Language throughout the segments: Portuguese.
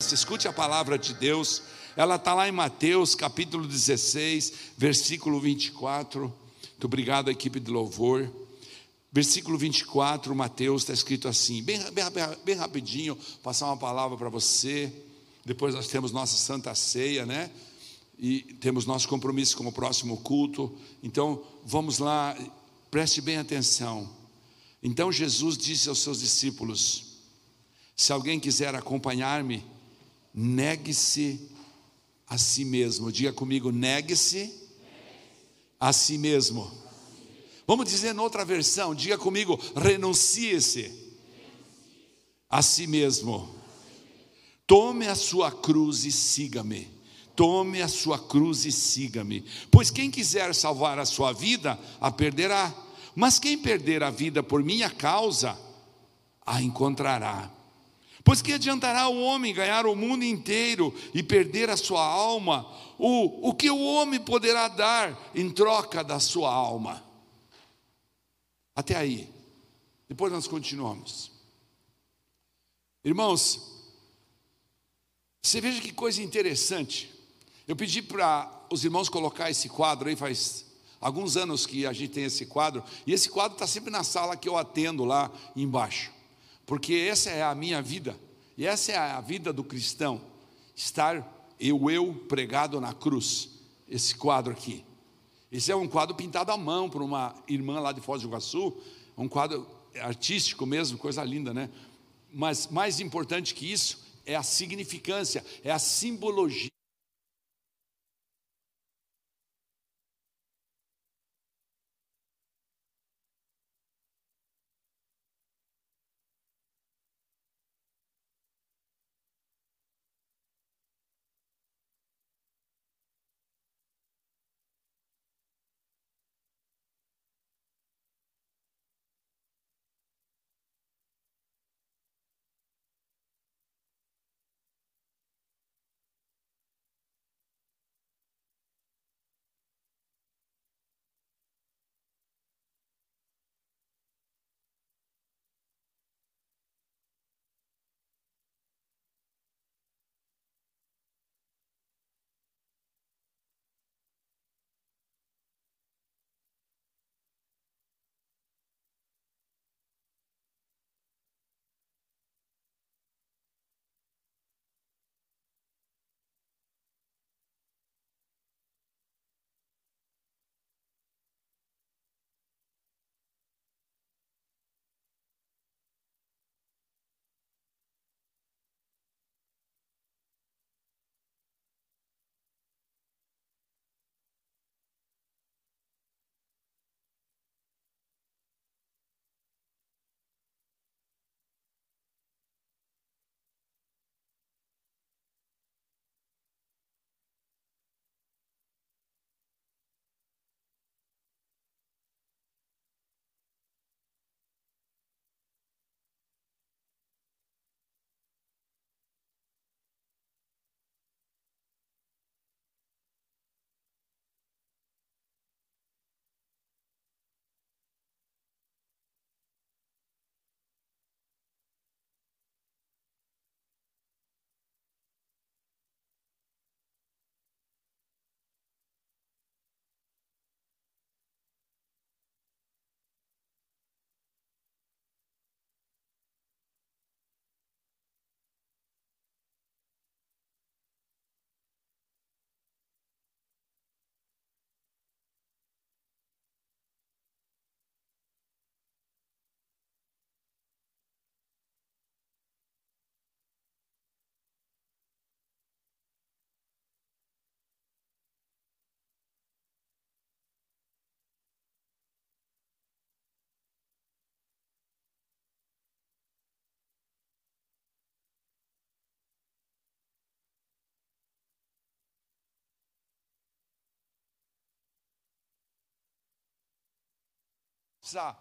Escute a palavra de Deus. Ela está lá em Mateus capítulo 16, versículo 24. Muito obrigado, equipe de louvor. Versículo 24, Mateus está escrito assim, bem, bem, bem rapidinho, passar uma palavra para você. Depois nós temos nossa santa ceia, né? E temos nosso compromisso com o próximo culto. Então, vamos lá, preste bem atenção. Então Jesus disse aos seus discípulos: Se alguém quiser acompanhar-me, negue-se a si mesmo. Diga comigo, negue-se a si mesmo. Vamos dizer noutra versão, diga comigo, renuncie-se a si mesmo. Tome a sua cruz e siga-me. Tome a sua cruz e siga-me. Pois quem quiser salvar a sua vida, a perderá. Mas quem perder a vida por minha causa, a encontrará. Pois que adiantará o homem ganhar o mundo inteiro e perder a sua alma? O, o que o homem poderá dar em troca da sua alma? Até aí. Depois nós continuamos. Irmãos, você veja que coisa interessante. Eu pedi para os irmãos colocar esse quadro aí, faz alguns anos que a gente tem esse quadro, e esse quadro está sempre na sala que eu atendo lá embaixo porque essa é a minha vida, e essa é a vida do cristão, estar eu, eu pregado na cruz, esse quadro aqui. Esse é um quadro pintado à mão por uma irmã lá de Foz do Iguaçu, um quadro artístico mesmo, coisa linda, né? Mas mais importante que isso é a significância, é a simbologia.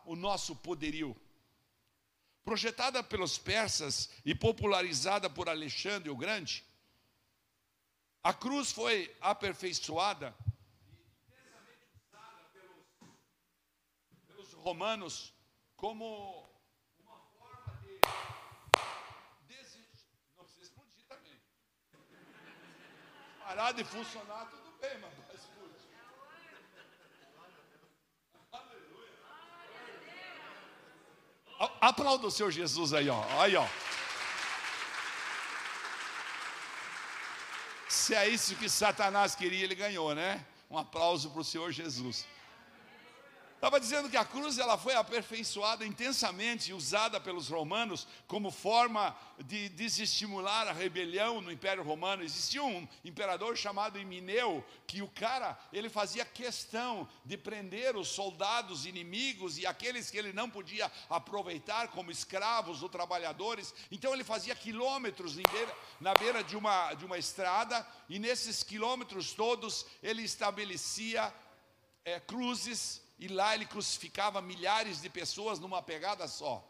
O nosso poderio. Projetada pelos persas e popularizada por Alexandre o Grande, a cruz foi aperfeiçoada pelos, romanos como uma forma de, de não precisa explodir também, Parar de funcionar, tudo bem, mas escute. Aleluia. Aplauda o Senhor Jesus aí, ó. Aí, ó. Se é isso que Satanás queria, ele ganhou, né? Um aplauso para o Senhor Jesus. Estava dizendo que a cruz ela foi aperfeiçoada intensamente, usada pelos romanos como forma de desestimular a rebelião no Império Romano. Existia um imperador chamado Emineu, que o cara, ele fazia questão de prender os soldados inimigos e aqueles que ele não podia aproveitar como escravos ou trabalhadores. Então ele fazia quilômetros beira, na beira de uma, de uma estrada e nesses quilômetros todos ele estabelecia é, cruzes e lá ele crucificava milhares de pessoas numa pegada só,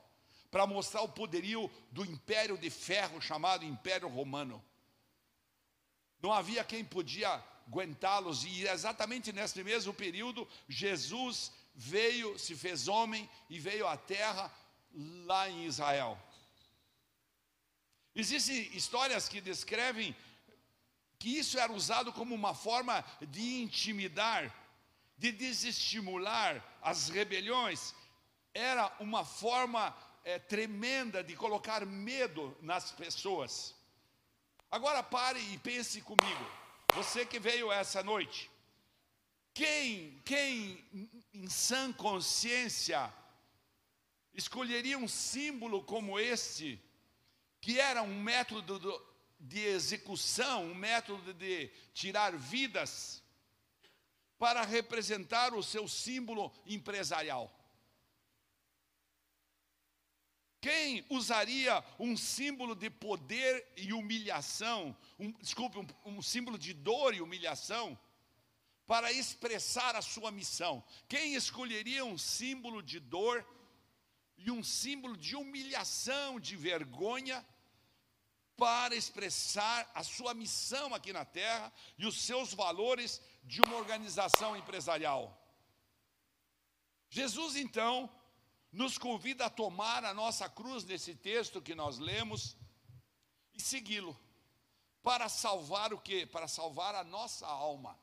para mostrar o poderio do império de ferro chamado Império Romano. Não havia quem podia aguentá-los, e exatamente nesse mesmo período, Jesus veio, se fez homem e veio à terra lá em Israel. Existem histórias que descrevem que isso era usado como uma forma de intimidar de desestimular as rebeliões, era uma forma é, tremenda de colocar medo nas pessoas. Agora pare e pense comigo, você que veio essa noite, quem, quem em sã consciência escolheria um símbolo como este, que era um método de execução, um método de tirar vidas, para representar o seu símbolo empresarial. Quem usaria um símbolo de poder e humilhação, um, desculpe, um, um símbolo de dor e humilhação, para expressar a sua missão? Quem escolheria um símbolo de dor e um símbolo de humilhação, de vergonha, para expressar a sua missão aqui na terra e os seus valores de uma organização empresarial. Jesus então nos convida a tomar a nossa cruz nesse texto que nós lemos e segui-lo para salvar o quê? Para salvar a nossa alma.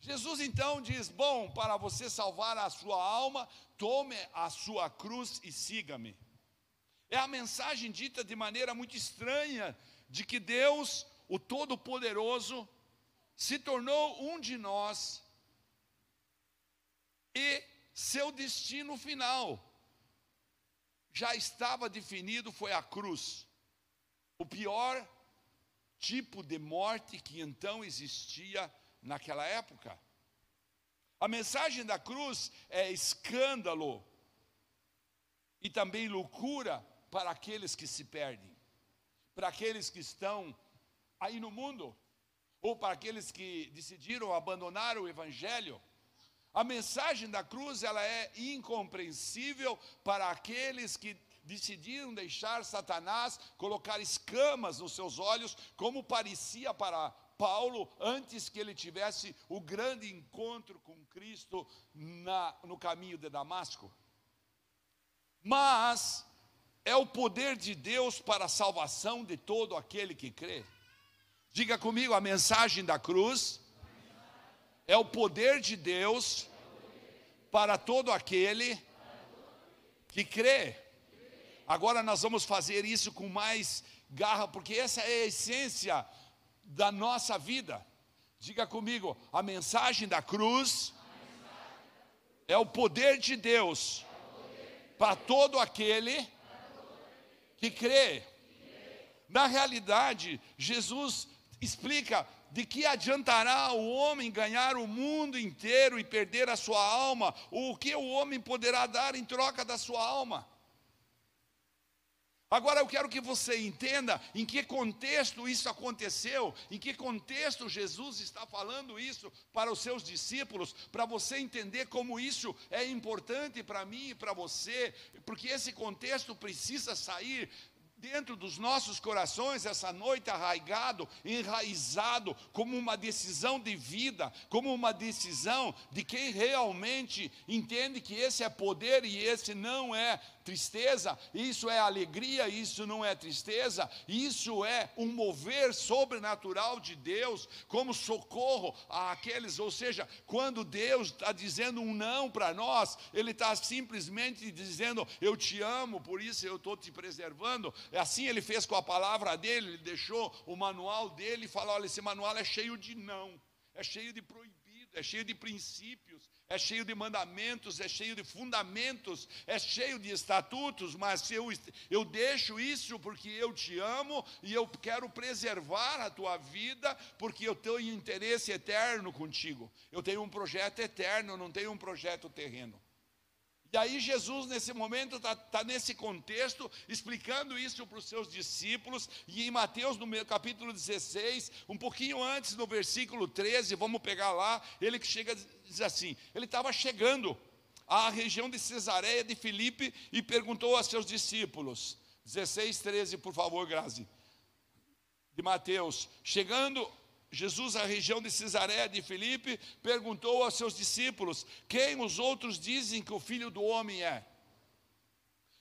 Jesus então diz: Bom, para você salvar a sua alma, tome a sua cruz e siga-me. É a mensagem dita de maneira muito estranha de que Deus, o Todo-Poderoso, se tornou um de nós e seu destino final já estava definido foi a cruz. O pior tipo de morte que então existia naquela época. A mensagem da cruz é escândalo e também loucura para aqueles que se perdem, para aqueles que estão aí no mundo, ou para aqueles que decidiram abandonar o evangelho. A mensagem da cruz ela é incompreensível para aqueles que decidiram deixar Satanás colocar escamas nos seus olhos, como parecia para Paulo antes que ele tivesse o grande encontro com Cristo na, no caminho de Damasco. Mas é o poder de Deus para a salvação de todo aquele que crê. Diga comigo, a mensagem da cruz é o poder de Deus para todo aquele que crê. Agora nós vamos fazer isso com mais garra, porque essa é a essência da nossa vida. Diga comigo, a mensagem da cruz é o poder de Deus para todo aquele que crê. Na realidade, Jesus explica de que adiantará o homem ganhar o mundo inteiro e perder a sua alma? O que o homem poderá dar em troca da sua alma? Agora eu quero que você entenda em que contexto isso aconteceu, em que contexto Jesus está falando isso para os seus discípulos, para você entender como isso é importante para mim e para você, porque esse contexto precisa sair dentro dos nossos corações essa noite arraigado, enraizado, como uma decisão de vida, como uma decisão de quem realmente entende que esse é poder e esse não é tristeza, isso é alegria, isso não é tristeza, isso é um mover sobrenatural de Deus, como socorro àqueles, ou seja, quando Deus está dizendo um não para nós, Ele está simplesmente dizendo: Eu te amo, por isso eu estou te preservando. É assim Ele fez com a palavra dele, Ele deixou o manual dele e falou: Olha, esse manual é cheio de não, é cheio de proibido é cheio de princípios, é cheio de mandamentos, é cheio de fundamentos, é cheio de estatutos, mas eu, eu deixo isso porque eu te amo e eu quero preservar a tua vida, porque eu tenho interesse eterno contigo. Eu tenho um projeto eterno, não tenho um projeto terreno. E aí Jesus, nesse momento, está tá nesse contexto, explicando isso para os seus discípulos, e em Mateus, no capítulo 16, um pouquinho antes, no versículo 13, vamos pegar lá, ele que chega, diz assim, ele estava chegando à região de Cesareia de Filipe e perguntou a seus discípulos, 16, 13, por favor, Grazi, de Mateus, chegando Jesus, à região de Cesareia de Filipe, perguntou aos seus discípulos: Quem os outros dizem que o filho do homem é?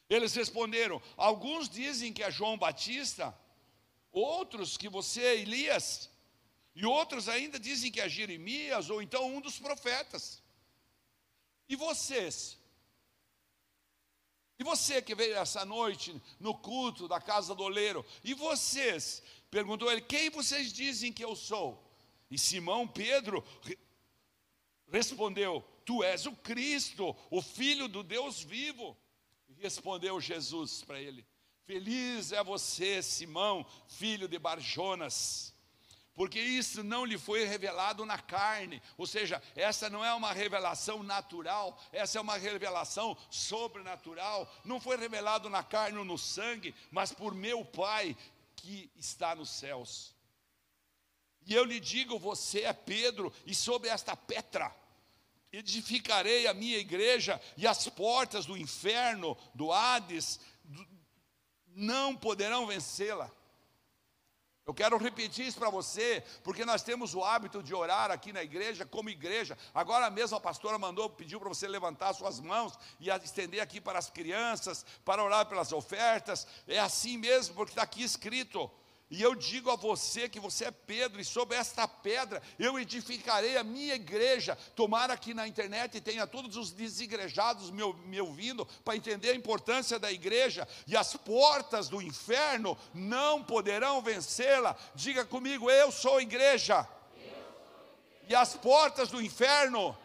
Eles responderam: Alguns dizem que é João Batista, outros que você é Elias, e outros ainda dizem que é Jeremias, ou então um dos profetas. E vocês? E você que veio essa noite no culto da casa do oleiro, e vocês? Perguntou ele: Quem vocês dizem que eu sou? E Simão Pedro respondeu: Tu és o Cristo, o Filho do Deus vivo. E respondeu Jesus para ele: Feliz é você, Simão, filho de Barjonas porque isso não lhe foi revelado na carne, ou seja, essa não é uma revelação natural, essa é uma revelação sobrenatural, não foi revelado na carne ou no sangue, mas por meu Pai que está nos céus. E eu lhe digo: você é Pedro, e sobre esta pedra edificarei a minha igreja, e as portas do inferno, do Hades, do, não poderão vencê-la. Eu quero repetir isso para você, porque nós temos o hábito de orar aqui na igreja, como igreja. Agora mesmo a pastora mandou, pediu para você levantar suas mãos e estender aqui para as crianças, para orar pelas ofertas. É assim mesmo, porque está aqui escrito. E eu digo a você que você é Pedro, e sobre esta pedra eu edificarei a minha igreja. Tomara que na internet tenha todos os desigrejados me, me ouvindo, para entender a importância da igreja, e as portas do inferno não poderão vencê-la. Diga comigo, eu sou igreja. E as portas do inferno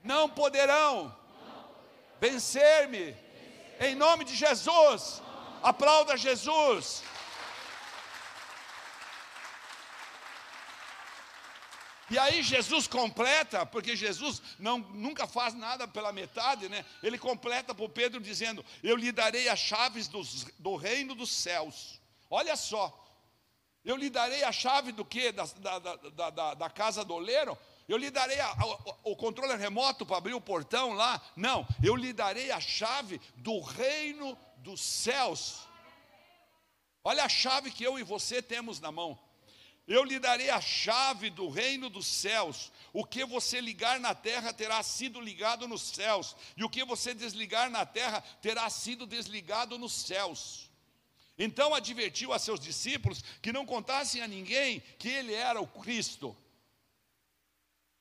não poderão vencer-me. Em nome de Jesus. Aplauda Jesus. E aí Jesus completa, porque Jesus não, nunca faz nada pela metade, né? Ele completa para o Pedro dizendo: Eu lhe darei as chaves dos, do reino dos céus. Olha só, eu lhe darei a chave do? Da, da, da, da, da casa do oleiro? Eu lhe darei a, a, o controle remoto para abrir o portão lá? Não, eu lhe darei a chave do reino dos céus. Olha a chave que eu e você temos na mão. Eu lhe darei a chave do reino dos céus. O que você ligar na terra terá sido ligado nos céus, e o que você desligar na terra terá sido desligado nos céus. Então advertiu a seus discípulos que não contassem a ninguém que ele era o Cristo,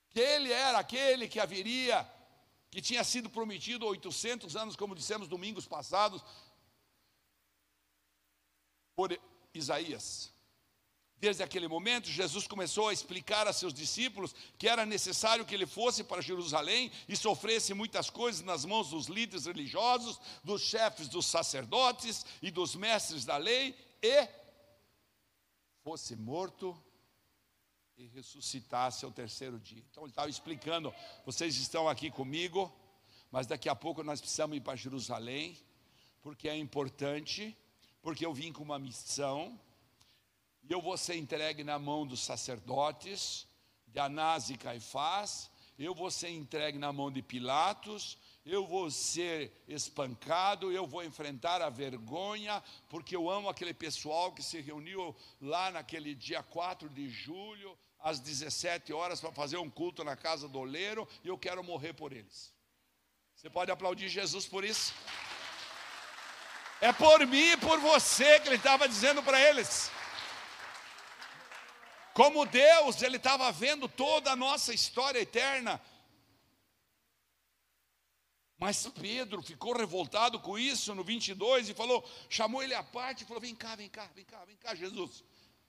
que ele era aquele que haveria, que tinha sido prometido 800 anos, como dissemos domingos passados, por Isaías. Desde aquele momento, Jesus começou a explicar a seus discípulos que era necessário que ele fosse para Jerusalém e sofresse muitas coisas nas mãos dos líderes religiosos, dos chefes dos sacerdotes e dos mestres da lei e fosse morto e ressuscitasse ao terceiro dia. Então ele estava explicando: vocês estão aqui comigo, mas daqui a pouco nós precisamos ir para Jerusalém, porque é importante, porque eu vim com uma missão e eu vou ser entregue na mão dos sacerdotes, de Anás e Caifás, eu vou ser entregue na mão de Pilatos, eu vou ser espancado, eu vou enfrentar a vergonha, porque eu amo aquele pessoal que se reuniu lá naquele dia 4 de julho, às 17 horas, para fazer um culto na casa do oleiro, e eu quero morrer por eles. Você pode aplaudir Jesus por isso? É por mim e por você que ele estava dizendo para eles. Como Deus, ele estava vendo toda a nossa história eterna. Mas Pedro ficou revoltado com isso no 22 e falou, chamou ele à parte e falou: Vem cá, vem cá, vem cá, vem cá, Jesus.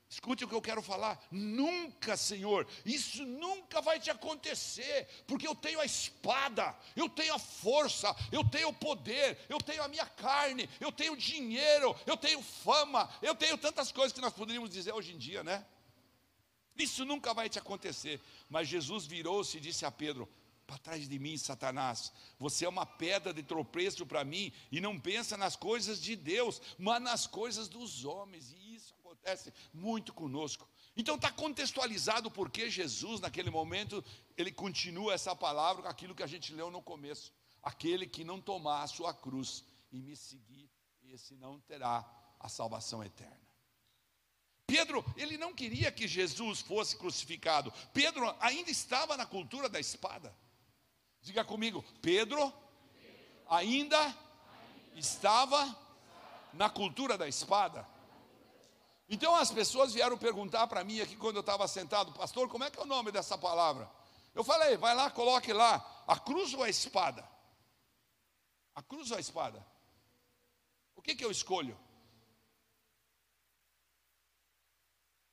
Escute o que eu quero falar. Nunca, Senhor, isso nunca vai te acontecer, porque eu tenho a espada, eu tenho a força, eu tenho o poder, eu tenho a minha carne, eu tenho dinheiro, eu tenho fama, eu tenho tantas coisas que nós poderíamos dizer hoje em dia, né? Isso nunca vai te acontecer. Mas Jesus virou-se e disse a Pedro: para trás de mim, Satanás. Você é uma pedra de tropeço para mim e não pensa nas coisas de Deus, mas nas coisas dos homens. E isso acontece muito conosco. Então está contextualizado porque Jesus, naquele momento, ele continua essa palavra com aquilo que a gente leu no começo. Aquele que não tomar a sua cruz e me seguir, esse não terá a salvação eterna. Pedro, ele não queria que Jesus fosse crucificado. Pedro ainda estava na cultura da espada. Diga comigo, Pedro ainda estava na cultura da espada. Então as pessoas vieram perguntar para mim aqui quando eu estava sentado, pastor, como é que é o nome dessa palavra? Eu falei, vai lá, coloque lá, a cruz ou a espada? A cruz ou a espada? O que, que eu escolho?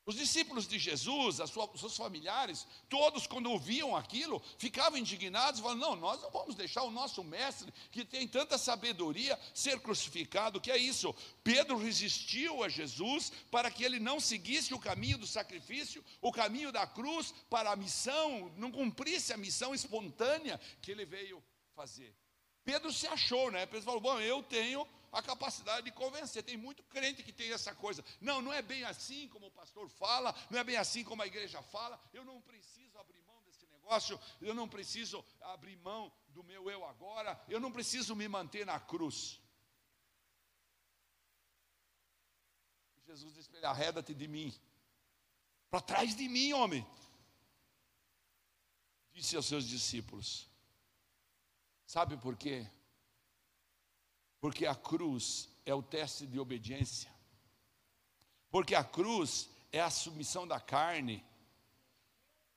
Os discípulos de Jesus, os seus familiares, todos, quando ouviam aquilo, ficavam indignados, falando: Não, nós não vamos deixar o nosso mestre, que tem tanta sabedoria, ser crucificado. Que é isso? Pedro resistiu a Jesus para que ele não seguisse o caminho do sacrifício, o caminho da cruz, para a missão, não cumprisse a missão espontânea que ele veio fazer. Pedro se achou, né? Pedro falou: Bom, eu tenho a capacidade de convencer. Tem muito crente que tem essa coisa. Não, não é bem assim como o pastor fala, não é bem assim como a igreja fala. Eu não preciso abrir mão desse negócio, eu não preciso abrir mão do meu eu agora, eu não preciso me manter na cruz. Jesus disse arreda-te de mim, para trás de mim, homem. Disse aos seus discípulos: Sabe por quê? Porque a cruz é o teste de obediência. Porque a cruz é a submissão da carne.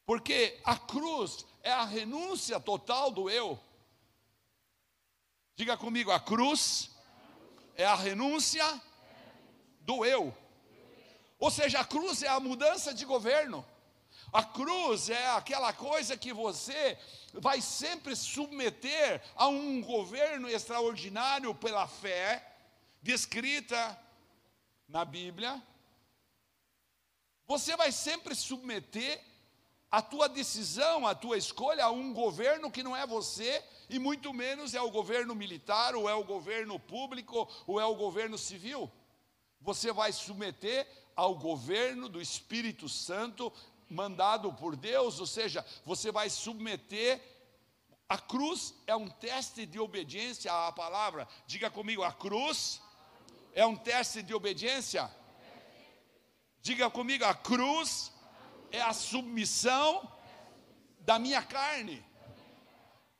Porque a cruz é a renúncia total do eu. Diga comigo, a cruz é a renúncia do eu. Ou seja, a cruz é a mudança de governo. A cruz é aquela coisa que você vai sempre submeter a um governo extraordinário pela fé, descrita na Bíblia. Você vai sempre submeter a tua decisão, a tua escolha a um governo que não é você, e muito menos é o governo militar, ou é o governo público, ou é o governo civil. Você vai submeter ao governo do Espírito Santo mandado por Deus, ou seja, você vai submeter. A cruz é um teste de obediência à palavra. Diga comigo, a cruz é um teste de obediência. Diga comigo, a cruz é a submissão da minha carne.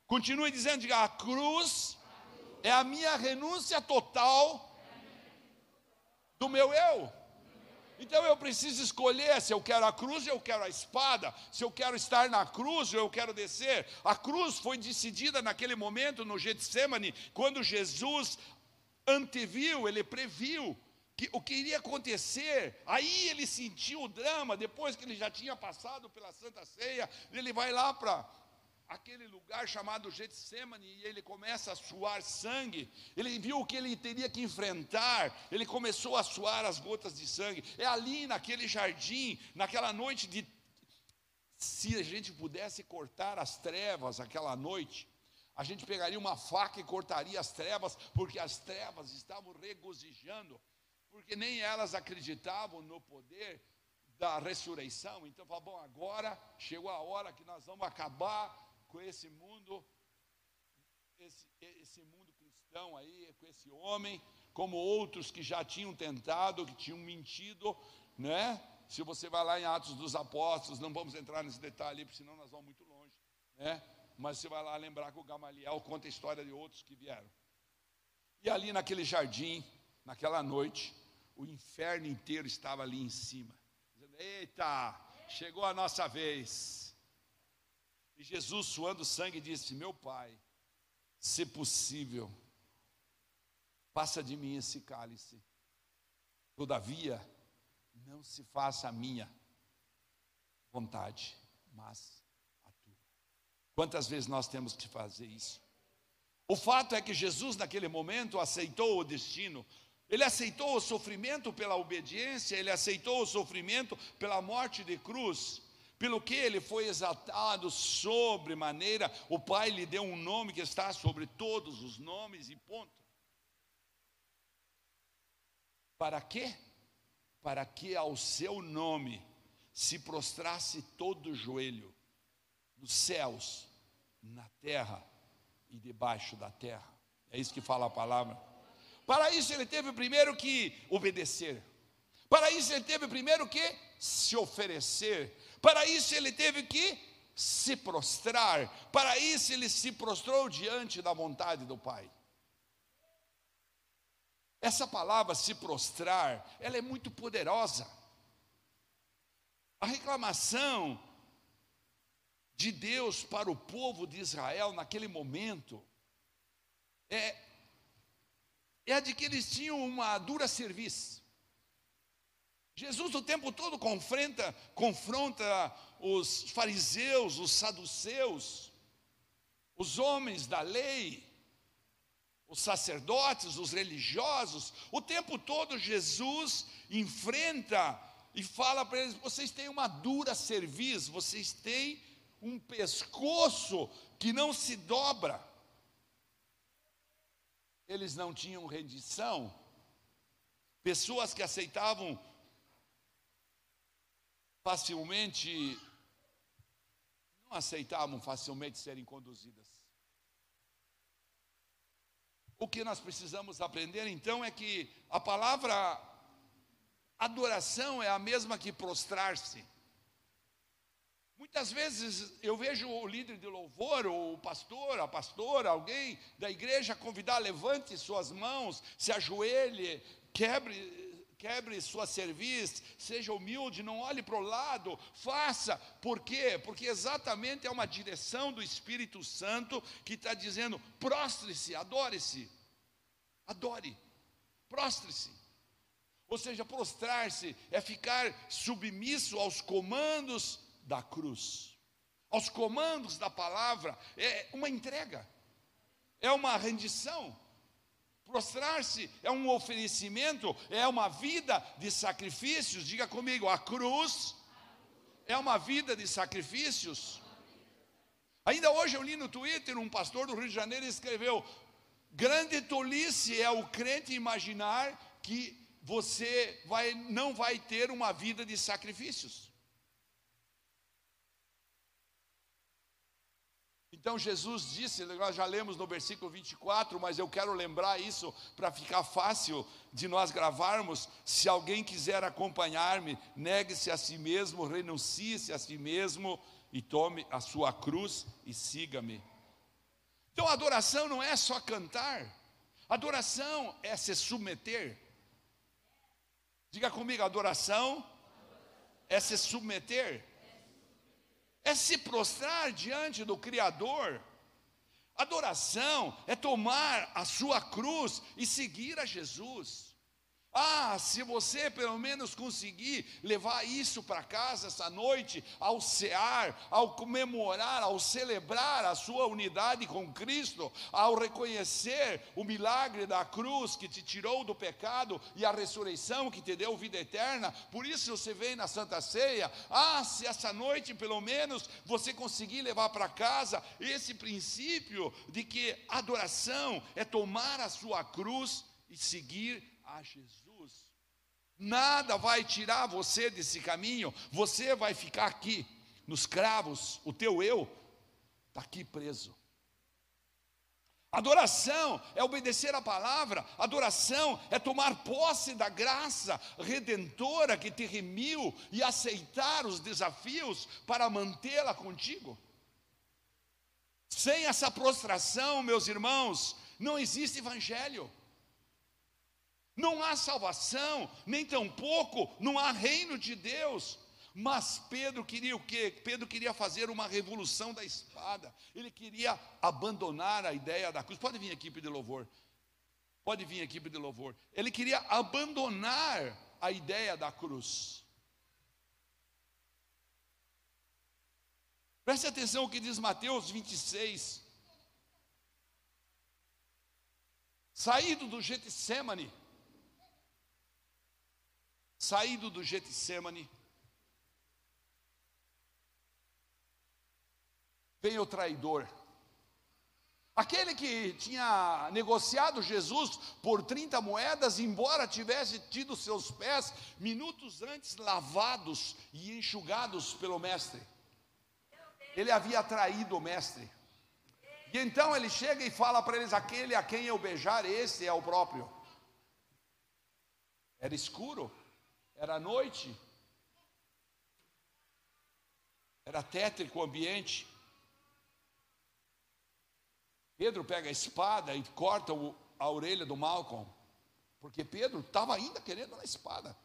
Continue dizendo, diga, a cruz é a minha renúncia total do meu eu. Então eu preciso escolher se eu quero a cruz ou eu quero a espada, se eu quero estar na cruz ou eu quero descer. A cruz foi decidida naquele momento no Getsemane, quando Jesus anteviu, ele previu que, o que iria acontecer. Aí ele sentiu o drama, depois que ele já tinha passado pela Santa Ceia, ele vai lá para aquele lugar chamado Getsemane e ele começa a suar sangue. Ele viu o que ele teria que enfrentar. Ele começou a suar as gotas de sangue. É ali naquele jardim, naquela noite de se a gente pudesse cortar as trevas aquela noite, a gente pegaria uma faca e cortaria as trevas, porque as trevas estavam regozijando, porque nem elas acreditavam no poder da ressurreição. Então, fala, bom, agora chegou a hora que nós vamos acabar com esse mundo, esse, esse mundo cristão aí, com esse homem, como outros que já tinham tentado, que tinham mentido, né? Se você vai lá em Atos dos Apóstolos, não vamos entrar nesse detalhe, porque senão nós vamos muito longe, né? Mas você vai lá lembrar que o Gamaliel conta a história de outros que vieram. E ali naquele jardim, naquela noite, o inferno inteiro estava ali em cima. Dizendo, Eita, chegou a nossa vez. E Jesus, suando sangue, disse: Meu Pai, se possível, passa de mim esse cálice. Todavia, não se faça a minha vontade, mas a tua. Quantas vezes nós temos que fazer isso? O fato é que Jesus, naquele momento, aceitou o destino, ele aceitou o sofrimento pela obediência, ele aceitou o sofrimento pela morte de cruz, pelo que ele foi exaltado sobre maneira, o Pai lhe deu um nome que está sobre todos os nomes e ponto. Para quê? Para que ao seu nome se prostrasse todo o joelho, nos céus, na terra e debaixo da terra. É isso que fala a palavra. Para isso ele teve primeiro que obedecer. Para isso ele teve primeiro que se oferecer. Para isso ele teve que se prostrar. Para isso ele se prostrou diante da vontade do Pai. Essa palavra se prostrar, ela é muito poderosa. A reclamação de Deus para o povo de Israel naquele momento é, é a de que eles tinham uma dura serviço. Jesus o tempo todo confronta, confronta os fariseus, os saduceus, os homens da lei, os sacerdotes, os religiosos, o tempo todo Jesus enfrenta e fala para eles: vocês têm uma dura serviço, vocês têm um pescoço que não se dobra. Eles não tinham rendição, pessoas que aceitavam facilmente, não aceitavam facilmente serem conduzidas. O que nós precisamos aprender então é que a palavra adoração é a mesma que prostrar-se. Muitas vezes eu vejo o líder de louvor, ou o pastor, a pastora, alguém da igreja convidar, levante suas mãos, se ajoelhe, quebre, quebre sua serviço, seja humilde, não olhe para o lado, faça. Por quê? Porque exatamente é uma direção do Espírito Santo que está dizendo: prostre-se, adore-se, adore, prostre-se. Ou seja, prostrar-se é ficar submisso aos comandos da cruz, aos comandos da palavra, é uma entrega, é uma rendição. Prostrar-se é um oferecimento, é uma vida de sacrifícios. Diga comigo, a cruz é uma vida de sacrifícios. Ainda hoje eu li no Twitter, um pastor do Rio de Janeiro escreveu: grande tolice é o crente imaginar que você vai, não vai ter uma vida de sacrifícios. Então Jesus disse, nós já lemos no versículo 24, mas eu quero lembrar isso para ficar fácil de nós gravarmos. Se alguém quiser acompanhar-me, negue-se a si mesmo, renuncie-se a si mesmo e tome a sua cruz e siga-me. Então adoração não é só cantar, adoração é se submeter. Diga comigo, adoração é se submeter é se prostrar diante do Criador. Adoração é tomar a sua cruz e seguir a Jesus. Ah, se você pelo menos conseguir levar isso para casa essa noite, ao cear, ao comemorar, ao celebrar a sua unidade com Cristo, ao reconhecer o milagre da cruz que te tirou do pecado e a ressurreição que te deu vida eterna, por isso você vem na Santa Ceia. Ah, se essa noite pelo menos você conseguir levar para casa esse princípio de que adoração é tomar a sua cruz e seguir a Jesus. Nada vai tirar você desse caminho. Você vai ficar aqui, nos cravos. O teu eu está aqui preso. Adoração é obedecer a palavra, adoração é tomar posse da graça redentora que te remiu e aceitar os desafios para mantê-la contigo. Sem essa prostração, meus irmãos, não existe evangelho. Não há salvação, nem tampouco não há reino de Deus. Mas Pedro queria o quê? Pedro queria fazer uma revolução da espada. Ele queria abandonar a ideia da cruz. Pode vir aqui pedir louvor. Pode vir aqui pedir louvor. Ele queria abandonar a ideia da cruz. Preste atenção o que diz Mateus 26. Saído do Getsemane, saído do Getsemane, vem o traidor. Aquele que tinha negociado Jesus por 30 moedas, embora tivesse tido seus pés minutos antes lavados e enxugados pelo Mestre, ele havia traído o Mestre. E então ele chega e fala para eles: aquele a quem eu beijar, esse é o próprio. Era escuro, era noite, era tétrico o ambiente. Pedro pega a espada e corta a orelha do Malcolm, porque Pedro estava ainda querendo a espada.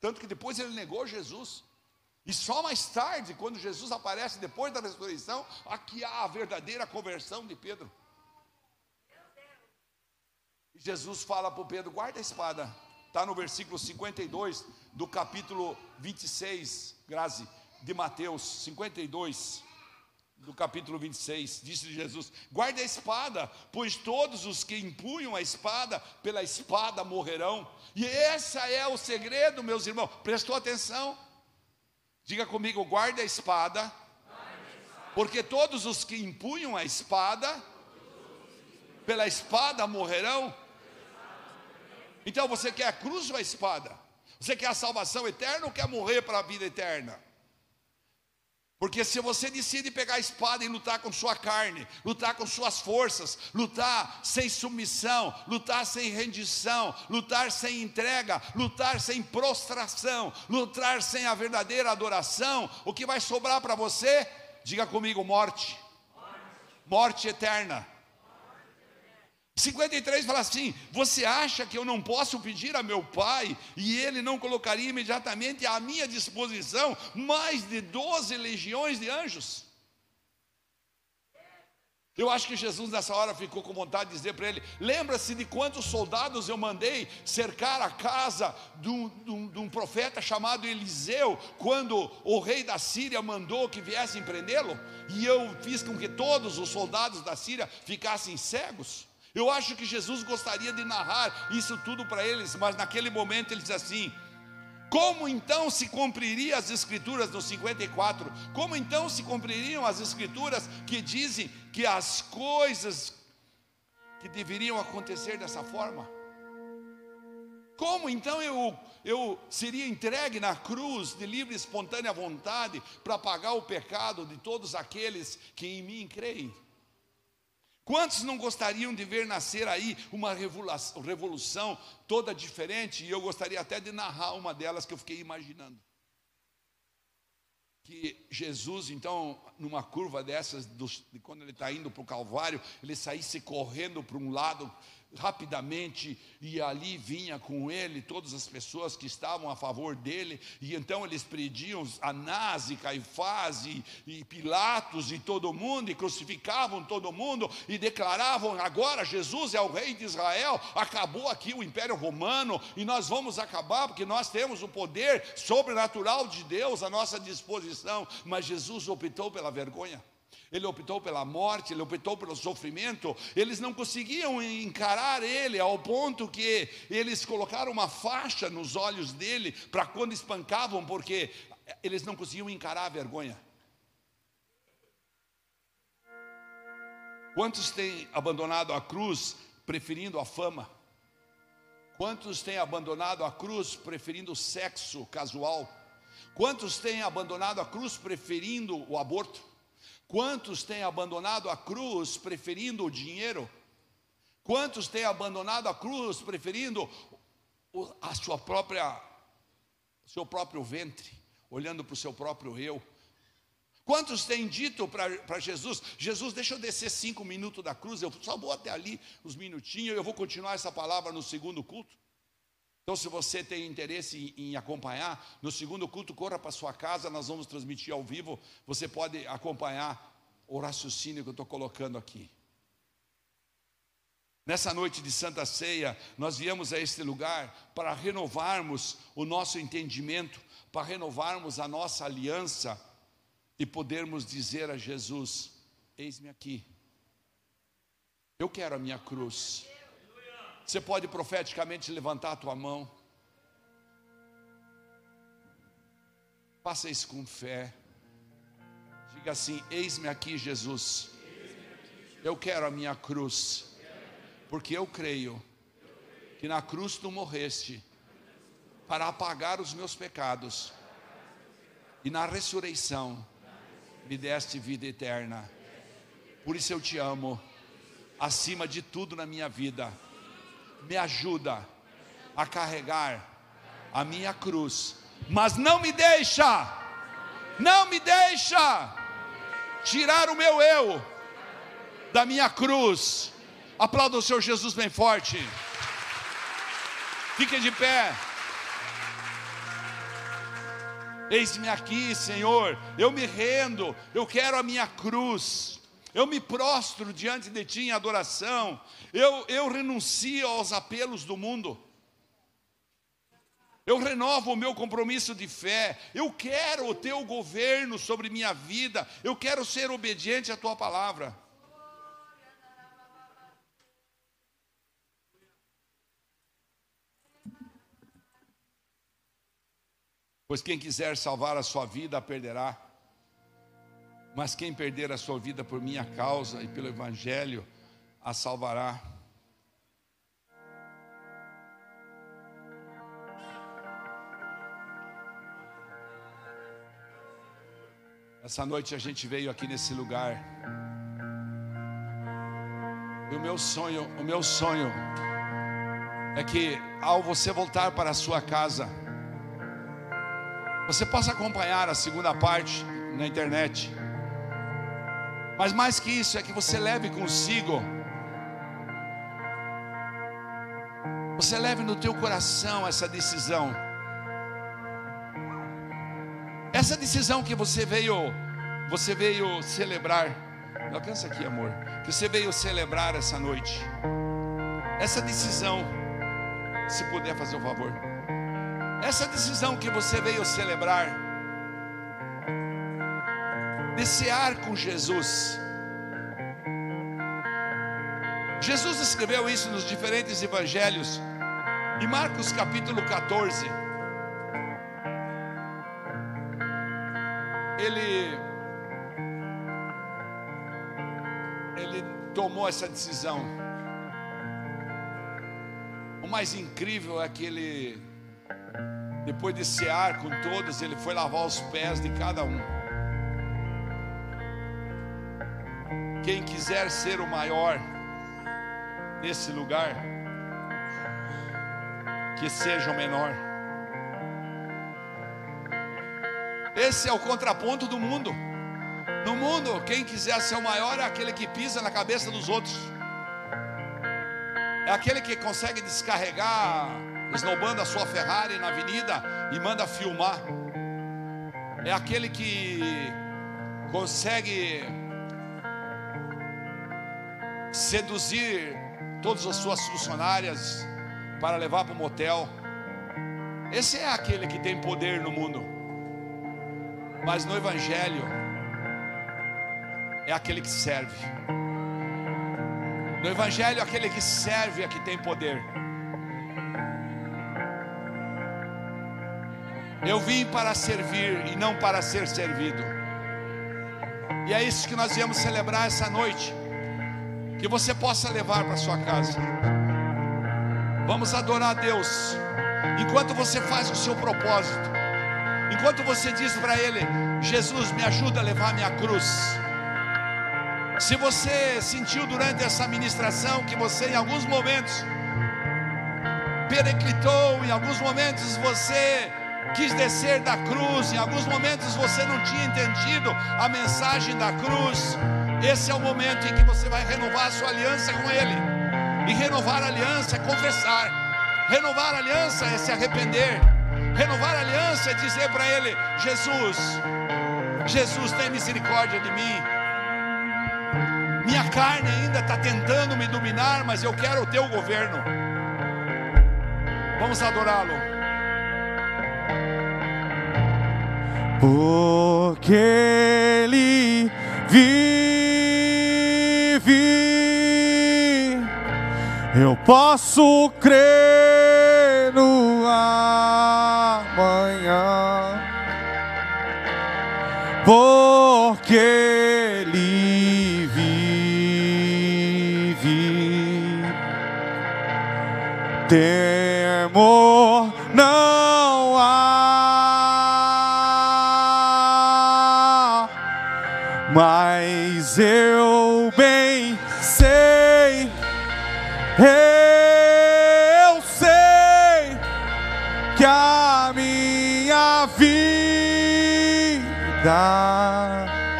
Tanto que depois ele negou Jesus. E só mais tarde, quando Jesus aparece depois da ressurreição, aqui há a verdadeira conversão de Pedro. E Jesus fala para o Pedro: guarda a espada. Está no versículo 52 do capítulo 26, Grazi, de Mateus 52 do capítulo 26, disse Jesus: guarde a espada, pois todos os que empunham a espada, pela espada morrerão. E esse é o segredo, meus irmãos, prestou atenção? Diga comigo: guarde a espada, porque todos os que empunham a espada, pela espada morrerão. Então você quer a cruz ou a espada? Você quer a salvação eterna ou quer morrer para a vida eterna? Porque se você decide pegar a espada e lutar com sua carne, lutar com suas forças, lutar sem submissão, lutar sem rendição, lutar sem entrega, lutar sem prostração, lutar sem a verdadeira adoração, o que vai sobrar para você? Diga comigo: morte, morte, morte eterna. 53 fala assim: Você acha que eu não posso pedir a meu pai e ele não colocaria imediatamente à minha disposição mais de 12 legiões de anjos? Eu acho que Jesus nessa hora ficou com vontade de dizer para ele: Lembra-se de quantos soldados eu mandei cercar a casa de um, de, um, de um, profeta chamado Eliseu, quando o rei da Síria mandou que viessem prendê-lo? E eu fiz com que todos os soldados da Síria ficassem cegos? Eu acho que Jesus gostaria de narrar isso tudo para eles, mas naquele momento ele diz assim: como então se cumpriria as escrituras no 54? Como então se cumpririam as escrituras que dizem que as coisas que deveriam acontecer dessa forma? Como então eu, eu seria entregue na cruz de livre e espontânea vontade para pagar o pecado de todos aqueles que em mim creem? Quantos não gostariam de ver nascer aí uma revolução toda diferente? E eu gostaria até de narrar uma delas que eu fiquei imaginando. Que Jesus, então, numa curva dessas, de quando ele está indo para o Calvário, ele saísse correndo para um lado, rapidamente, e ali vinha com ele todas as pessoas que estavam a favor dele, e então eles prendiam Anás e Caifás e, e Pilatos e todo mundo, e crucificavam todo mundo, e declaravam: agora Jesus é o rei de Israel, acabou aqui o Império Romano, e nós vamos acabar, porque nós temos o poder sobrenatural de Deus à nossa disposição, mas Jesus optou pela vergonha ele optou pela morte, ele optou pelo sofrimento, eles não conseguiam encarar ele ao ponto que eles colocaram uma faixa nos olhos dele para quando espancavam, porque eles não conseguiam encarar a vergonha. Quantos têm abandonado a cruz preferindo a fama? Quantos têm abandonado a cruz preferindo o sexo casual? Quantos têm abandonado a cruz preferindo o aborto? Quantos têm abandonado a cruz preferindo o dinheiro? Quantos têm abandonado a cruz preferindo a sua própria seu próprio ventre, olhando para o seu próprio eu? Quantos têm dito para Jesus, Jesus, deixa eu descer cinco minutos da cruz, eu só vou até ali uns minutinhos, eu vou continuar essa palavra no segundo culto? Então, se você tem interesse em, em acompanhar, no segundo culto, corra para sua casa, nós vamos transmitir ao vivo. Você pode acompanhar o raciocínio que eu estou colocando aqui. Nessa noite de Santa Ceia, nós viemos a este lugar para renovarmos o nosso entendimento, para renovarmos a nossa aliança e podermos dizer a Jesus: Eis-me aqui, eu quero a minha cruz. Você pode profeticamente levantar a tua mão. Faça isso com fé. Diga assim: Eis-me aqui, Jesus. Eu quero a minha cruz porque eu creio que na cruz tu morreste para apagar os meus pecados e na ressurreição me deste vida eterna. Por isso eu te amo, acima de tudo na minha vida. Me ajuda a carregar a minha cruz, mas não me deixa, não me deixa tirar o meu eu da minha cruz Aplauda o Senhor Jesus bem forte. Fique de pé. Eis-me aqui, Senhor. Eu me rendo. Eu quero a minha cruz. Eu me prostro diante de Ti em adoração. Eu, eu renuncio aos apelos do mundo. Eu renovo o meu compromisso de fé. Eu quero o Teu governo sobre minha vida. Eu quero ser obediente à Tua palavra. Pois quem quiser salvar a sua vida, a perderá. Mas quem perder a sua vida por minha causa e pelo Evangelho, a salvará. Essa noite a gente veio aqui nesse lugar. E o meu sonho, o meu sonho é que ao você voltar para a sua casa, você possa acompanhar a segunda parte na internet. Mas mais que isso, é que você leve consigo. Você leve no teu coração essa decisão. Essa decisão que você veio, você veio celebrar. Alcança aqui, amor. Que você veio celebrar essa noite. Essa decisão, se puder fazer o um favor. Essa decisão que você veio celebrar, cear com Jesus. Jesus escreveu isso nos diferentes evangelhos. Em Marcos capítulo 14, ele ele tomou essa decisão. O mais incrível é que ele depois de cear com todos, ele foi lavar os pés de cada um. Quem quiser ser o maior nesse lugar, que seja o menor. Esse é o contraponto do mundo. No mundo, quem quiser ser o maior é aquele que pisa na cabeça dos outros. É aquele que consegue descarregar esnobando a sua Ferrari na avenida e manda filmar. É aquele que consegue seduzir todas as suas funcionárias para levar para o motel. Esse é aquele que tem poder no mundo. Mas no Evangelho, é aquele que serve. No Evangelho, aquele que serve é que tem poder. Eu vim para servir e não para ser servido. E é isso que nós viemos celebrar essa noite. Que você possa levar para sua casa. Vamos adorar a Deus. Enquanto você faz o seu propósito. Enquanto você diz para Ele: Jesus, me ajuda a levar minha cruz. Se você sentiu durante essa ministração que você em alguns momentos pereclitou, em alguns momentos você quis descer da cruz, em alguns momentos você não tinha entendido a mensagem da cruz. Esse é o momento em que você vai renovar a sua aliança com Ele. E renovar a aliança é confessar. Renovar a aliança é se arrepender. Renovar a aliança é dizer para Ele: Jesus, Jesus, tem misericórdia de mim. Minha carne ainda está tentando me dominar, mas eu quero o teu governo. Vamos adorá-lo. Porque Ele vive, eu posso crer no amanhã. Porque Ele vive, temor não há, mas eu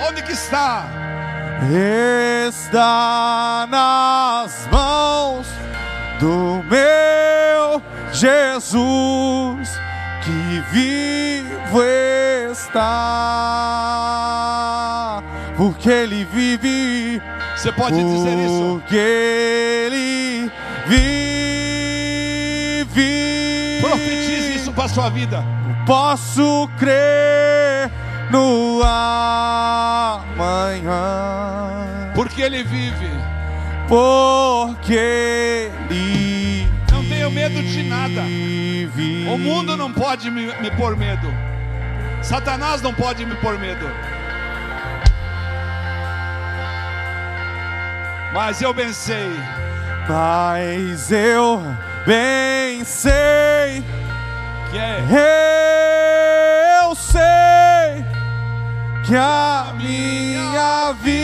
Onde que está? está nas mãos do meu Jesus que vivo está, porque Ele vive, Você pode dizer isso? porque Ele vive. Profetize isso para a sua vida. Posso crer no amanhã, Porque Ele vive. porque Ele Não tenho medo de nada. O mundo não pode me, me pôr medo. Satanás não pode me pôr medo. Mas eu bem sei Mas eu bem sei, que é eu sei que a minha vida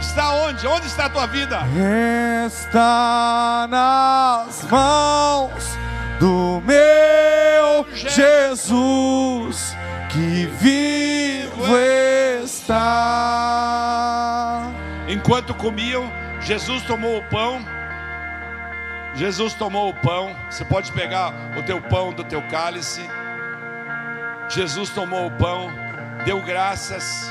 está onde? Onde está a tua vida? está nas mãos do meu Jesus que vivo está. Enquanto comiam, Jesus tomou o pão. Jesus tomou o pão. Você pode pegar o teu pão do teu cálice. Jesus tomou o pão, deu graças.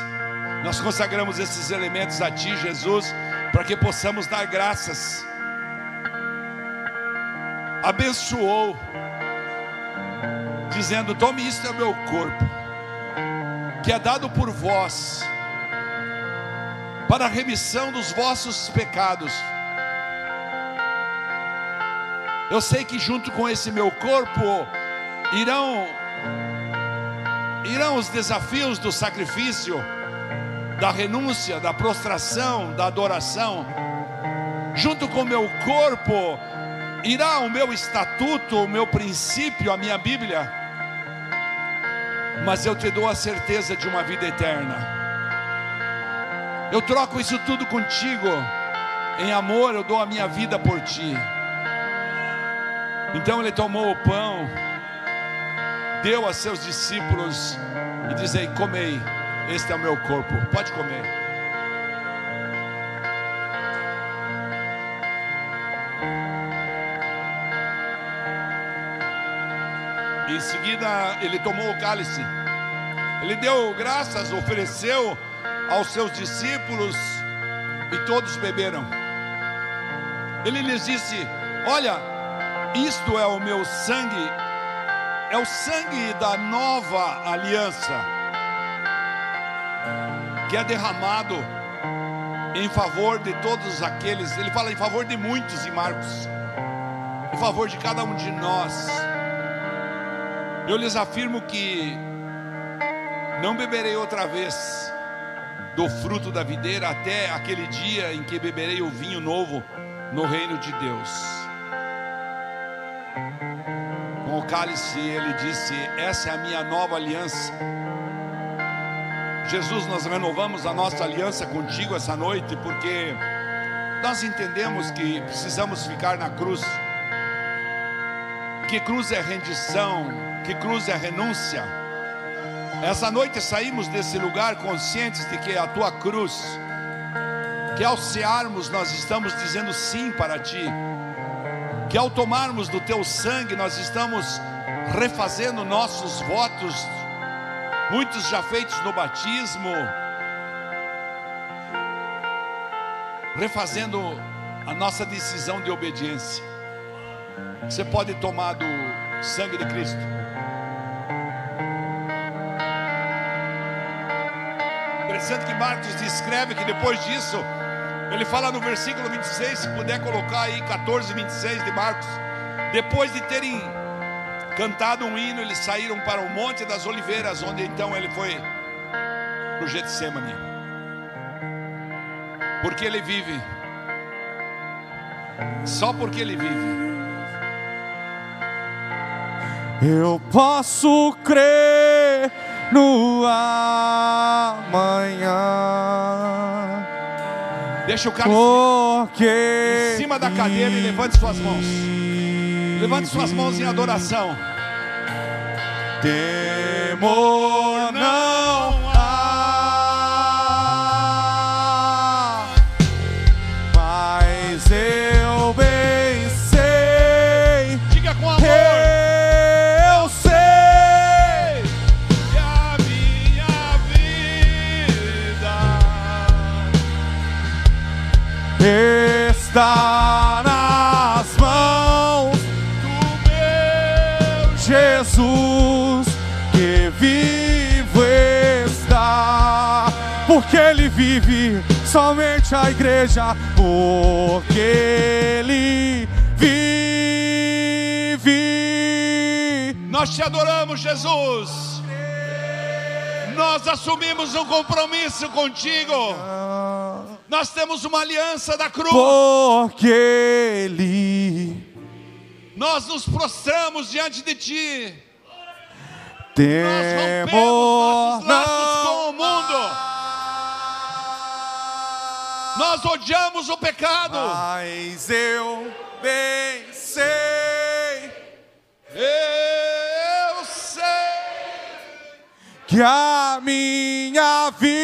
Nós consagramos esses elementos a Ti, Jesus, para que possamos dar graças. Abençoou, dizendo: Tome isto é meu corpo, que é dado por vós para a remissão dos vossos pecados. Eu sei que junto com esse meu corpo irão irão os desafios do sacrifício, da renúncia, da prostração, da adoração. Junto com o meu corpo irá o meu estatuto, o meu princípio, a minha Bíblia. Mas eu te dou a certeza de uma vida eterna. Eu troco isso tudo contigo. Em amor, eu dou a minha vida por ti. Então ele tomou o pão, deu a seus discípulos e dizei: Comei, este é o meu corpo. Pode comer. Em seguida, ele tomou o cálice. Ele deu graças, ofereceu aos seus discípulos e todos beberam. Ele lhes disse: Olha, isto é o meu sangue, é o sangue da nova aliança, que é derramado em favor de todos aqueles. Ele fala em favor de muitos em Marcos, em favor de cada um de nós. Eu lhes afirmo que não beberei outra vez do fruto da videira até aquele dia em que beberei o vinho novo no reino de Deus. Cálice ele disse: Essa é a minha nova aliança. Jesus, nós renovamos a nossa aliança contigo essa noite, porque nós entendemos que precisamos ficar na cruz. Que cruz é rendição, que cruz é renúncia. Essa noite saímos desse lugar conscientes de que a tua cruz, que ao cearmos nós estamos dizendo sim para ti, que ao tomarmos do teu sangue nós estamos refazendo nossos votos, muitos já feitos no batismo, refazendo a nossa decisão de obediência. Você pode tomar do sangue de Cristo. Interessante que Marcos descreve que depois disso, ele fala no versículo 26, se puder colocar aí 14, 26 de Marcos. Depois de terem cantado um hino, eles saíram para o Monte das Oliveiras, onde então ele foi para o Getsemane. Porque ele vive. Só porque ele vive. Eu posso crer no amanhã. Deixa o cara Porque em cima da cadeira e levante suas mãos. Levante suas mãos em adoração. Temor somente a igreja, porque Ele vive. Nós te adoramos, Jesus. Nós assumimos um compromisso contigo. Nós temos uma aliança da cruz. Porque Ele Nós nos prostramos diante de ti. Nós temor rompemos nossos laços Nós odiamos o pecado. Mas eu bem sei Eu sei. que a minha vida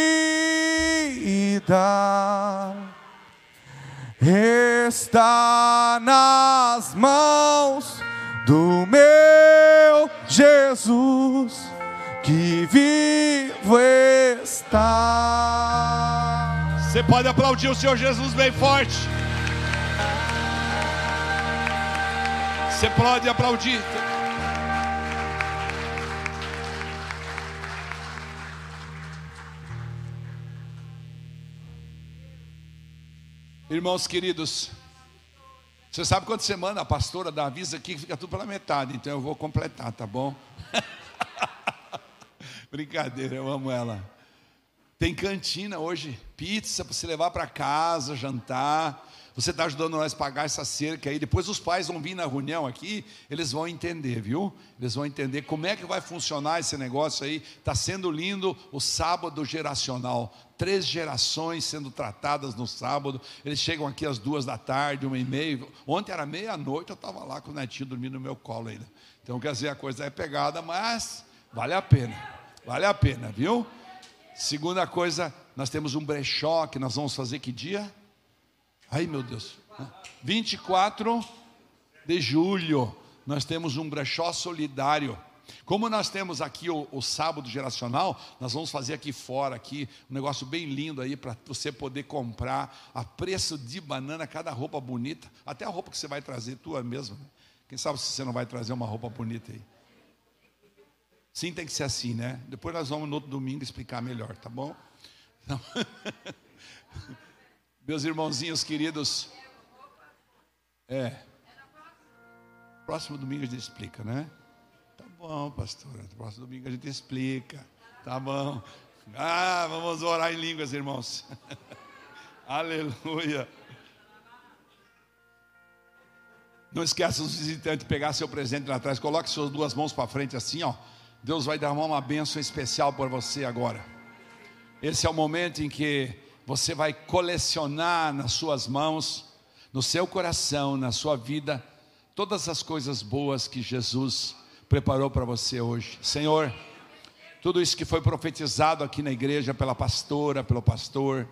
está nas mãos do meu Jesus que vivo está. Você pode aplaudir o Senhor Jesus bem forte. Você pode aplaudir. Irmãos queridos, você sabe você manda a pastora dar aviso aqui, fica tudo pela metade, então eu vou completar, tá bom? Brincadeira, eu amo ela. Tem cantina hoje, pizza para você levar para casa, jantar. Você está ajudando nós a pagar essa cerca aí. Depois os pais vão vir na reunião aqui, eles vão entender, viu? Eles vão entender como é que vai funcionar esse negócio aí. Está sendo lindo o sábado geracional. Três gerações sendo tratadas no sábado. Eles chegam aqui às duas da tarde, uma e meia. Ontem era meia-noite, eu estava lá com o netinho dormindo no meu colo ainda. Então, quer dizer, a coisa é pegada, mas vale a pena. Vale a pena, viu? Segunda coisa, nós temos um brechó que nós vamos fazer que dia? Ai meu Deus, 24 de julho, nós temos um brechó solidário. Como nós temos aqui o, o, sábado geracional, nós vamos fazer aqui fora aqui um negócio bem lindo aí para você poder comprar a preço de banana cada roupa bonita, até a roupa que você vai trazer tua mesmo. Né? Quem sabe se você não vai trazer uma roupa bonita aí? Sim, tem que ser assim, né? Depois nós vamos no outro domingo explicar melhor, tá bom? Então, meus irmãozinhos queridos, é. Próximo domingo a gente explica, né? Tá bom, pastora. Próximo domingo a gente explica. Tá bom. Ah, vamos orar em línguas, irmãos. Aleluia. Não esqueça os visitantes pegar seu presente lá atrás. Coloque suas duas mãos para frente assim, ó. Deus vai dar uma bênção especial para você agora. Esse é o momento em que você vai colecionar nas suas mãos, no seu coração, na sua vida, todas as coisas boas que Jesus preparou para você hoje. Senhor, tudo isso que foi profetizado aqui na igreja pela pastora, pelo pastor,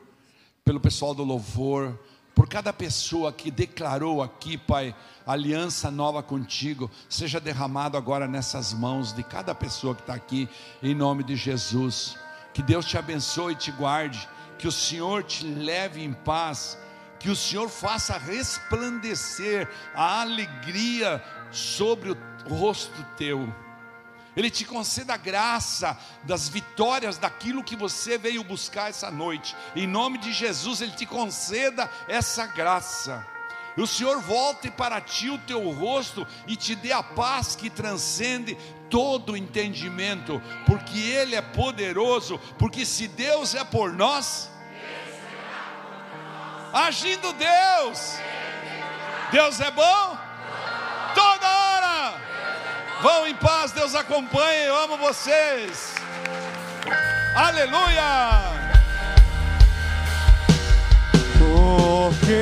pelo pessoal do louvor, por cada pessoa que declarou aqui, Pai, aliança nova contigo, seja derramado agora nessas mãos de cada pessoa que está aqui, em nome de Jesus. Que Deus te abençoe e te guarde, que o Senhor te leve em paz, que o Senhor faça resplandecer a alegria sobre o rosto teu. Ele te conceda a graça das vitórias daquilo que você veio buscar essa noite. Em nome de Jesus, Ele te conceda essa graça. O Senhor volte para ti o teu rosto e te dê a paz que transcende todo entendimento, porque Ele é poderoso, porque se Deus é por nós, agindo Deus, Deus é bom. Vão em paz, Deus acompanhe. Eu amo vocês. Aleluia! Porque